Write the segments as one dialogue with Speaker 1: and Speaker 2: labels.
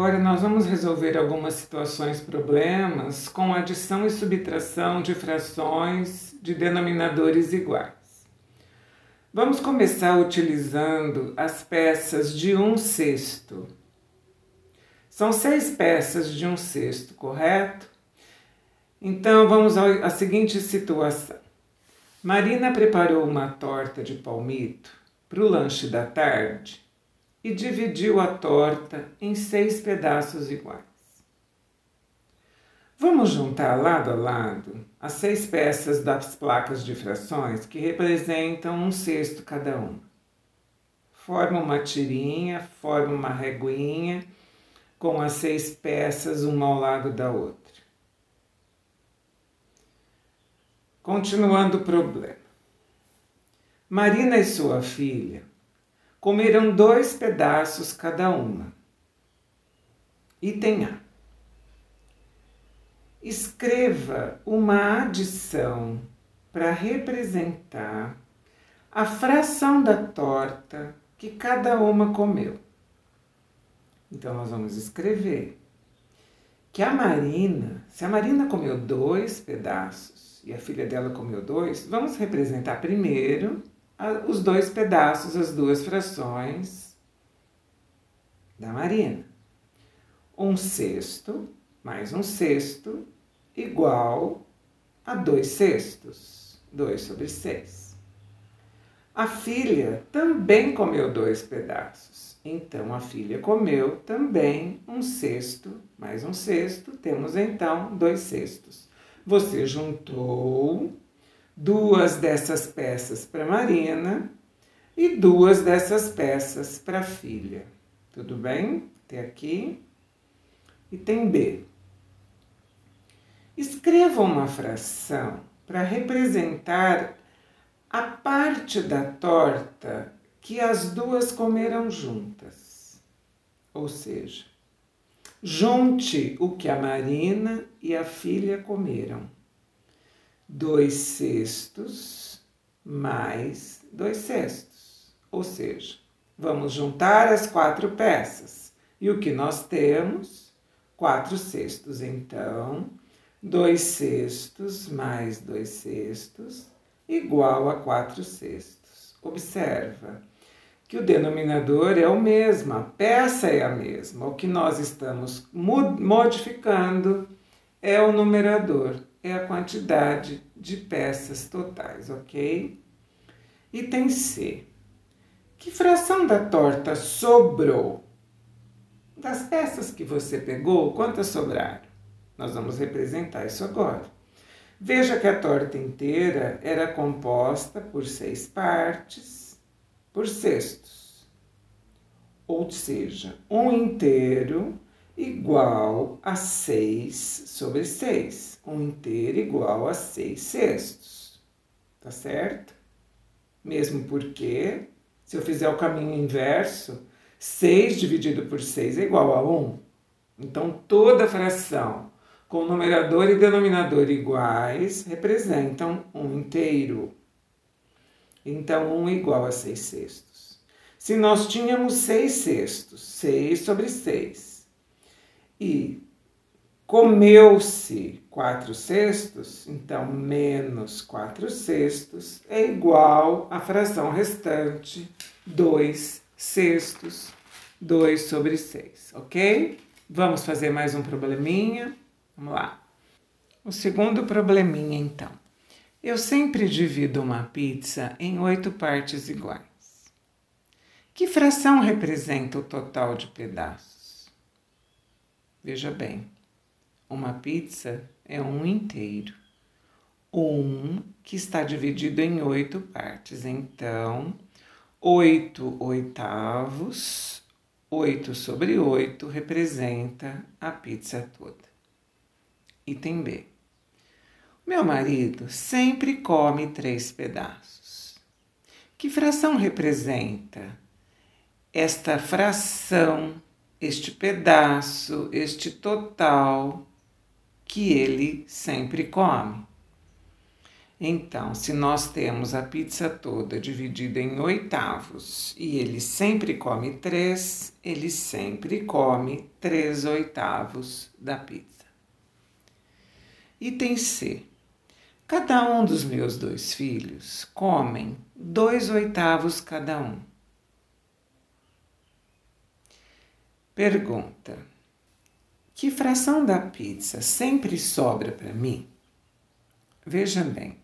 Speaker 1: Agora nós vamos resolver algumas situações, problemas com adição e subtração de frações de denominadores iguais. Vamos começar utilizando as peças de um sexto. São seis peças de um sexto, correto? Então vamos à seguinte situação. Marina preparou uma torta de palmito para o lanche da tarde e dividiu a torta em seis pedaços iguais. Vamos juntar lado a lado as seis peças das placas de frações que representam um sexto cada uma. Forma uma tirinha, forma uma reguinha com as seis peças uma ao lado da outra. Continuando o problema. Marina e sua filha comeram dois pedaços cada uma. Item A escreva uma adição para representar a fração da torta que cada uma comeu. Então, nós vamos escrever que a Marina, se a Marina comeu dois pedaços e a filha dela comeu dois, vamos representar primeiro os dois pedaços, as duas frações da Marina. Um sexto mais um sexto igual a dois sextos, 2 sobre 6. A filha também comeu dois pedaços, então a filha comeu também um sexto, mais um sexto, temos então dois sextos. Você juntou duas dessas peças para Marina e duas dessas peças para a filha. Tudo bem? Até aqui. E tem B. Escreva uma fração para representar a parte da torta que as duas comeram juntas. Ou seja, junte o que a Marina e a filha comeram. Dois cestos mais dois cestos. Ou seja, vamos juntar as quatro peças. E o que nós temos? Quatro cestos. Então, 2 sextos mais 2 sextos igual a 4 sextos. Observa que o denominador é o mesmo, a peça é a mesma. O que nós estamos modificando é o numerador, é a quantidade de peças totais, ok? Item C. Que fração da torta sobrou? Das peças que você pegou, quantas sobraram? Nós vamos representar isso agora. Veja que a torta inteira era composta por seis partes por sextos. Ou seja, um inteiro igual a 6 sobre 6. Um inteiro igual a 6 sextos. Tá certo? Mesmo porque, se eu fizer o caminho inverso, 6 dividido por 6 é igual a 1. Então, toda fração com numerador e denominador iguais, representam um inteiro. Então, 1 um igual a 6 sextos. Se nós tínhamos 6 sextos, 6 sobre 6, e comeu-se 4 sextos, então menos 4 sextos é igual à fração restante, 2 sextos, 2 sobre 6, ok? Vamos fazer mais um probleminha. Vamos lá. O segundo probleminha, então. Eu sempre divido uma pizza em oito partes iguais. Que fração representa o total de pedaços? Veja bem, uma pizza é um inteiro. Um que está dividido em oito partes. Então, oito oitavos, oito sobre oito representa a pizza toda. Item B. Meu marido sempre come três pedaços. Que fração representa esta fração, este pedaço, este total que ele sempre come? Então, se nós temos a pizza toda dividida em oitavos e ele sempre come três, ele sempre come três oitavos da pizza. Item C. Cada um dos meus dois filhos comem dois oitavos cada um. Pergunta: Que fração da pizza sempre sobra para mim? Veja bem,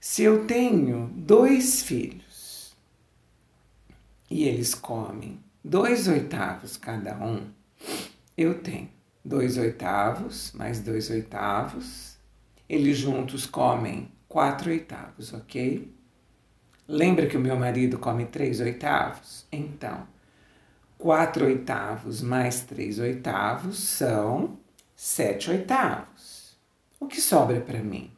Speaker 1: se eu tenho dois filhos e eles comem dois oitavos cada um, eu tenho dois oitavos mais dois oitavos, eles juntos comem quatro oitavos, ok? Lembra que o meu marido come três oitavos? Então, quatro oitavos mais três oitavos são sete oitavos. O que sobra para mim?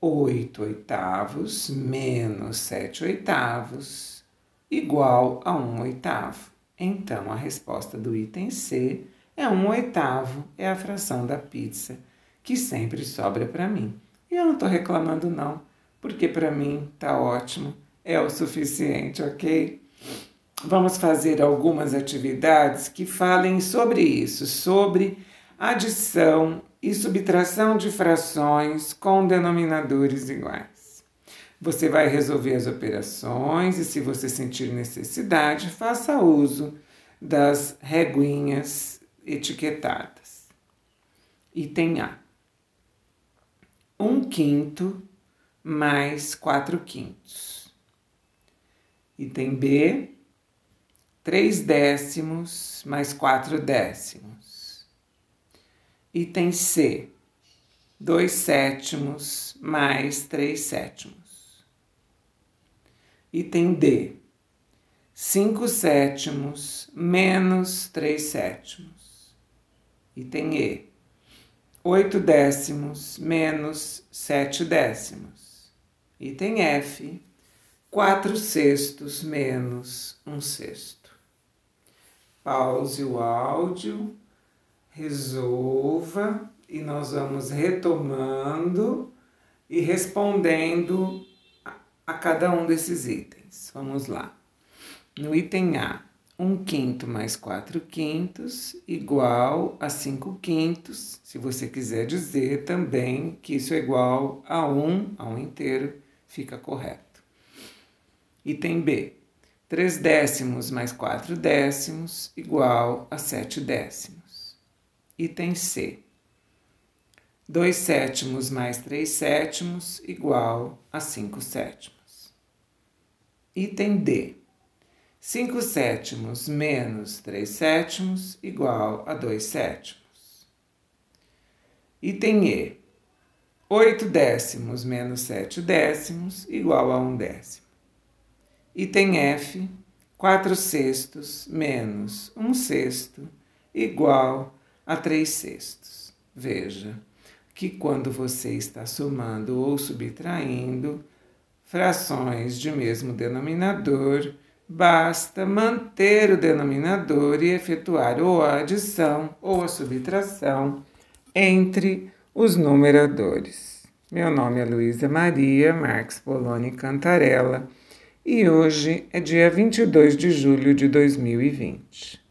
Speaker 1: 8 oitavos menos 7 oitavos igual a 1 oitavo. Então, a resposta do item C é 1 oitavo, é a fração da pizza que sempre sobra para mim. E eu não estou reclamando não, porque para mim tá ótimo, é o suficiente, ok? Vamos fazer algumas atividades que falem sobre isso, sobre adição e subtração de frações com denominadores iguais. Você vai resolver as operações e, se você sentir necessidade, faça uso das reguinhas etiquetadas. Item A: 1 quinto mais 4 quintos. Item B: 3 décimos mais 4 décimos. Item C, 2 sétimos mais 3 sétimos. Item D, 5 sétimos menos 3 sétimos. Item E, 8 décimos menos 7 décimos. Item F, 4 sextos menos 1 sexto. Pause o áudio resolva e nós vamos retomando e respondendo a, cada um desses itens. Vamos lá. No item A, 1 quinto mais 4 quintos igual a 5 quintos. Se você quiser dizer também que isso é igual a 1, a 1 inteiro, fica correto. Item B, 3 décimos mais 4 décimos igual a 7 décimos. Item C. 2 sétimos mais 3 sétimos igual a 5 sétimos. Item D. 5 sétimos menos 3 sétimos igual a 2 sétimos. Item E. 8 décimos menos 7 décimos igual a 1 décimo. Item F. 4 sextos menos 1 sexto igual a a 3 sextos. Veja que quando você está somando ou subtraindo frações de mesmo denominador, basta manter o denominador e efetuar ou a adição ou a subtração entre os numeradores. Meu nome é Luísa Maria Marques Poloni Cantarella e hoje é dia 22 de julho de 2020.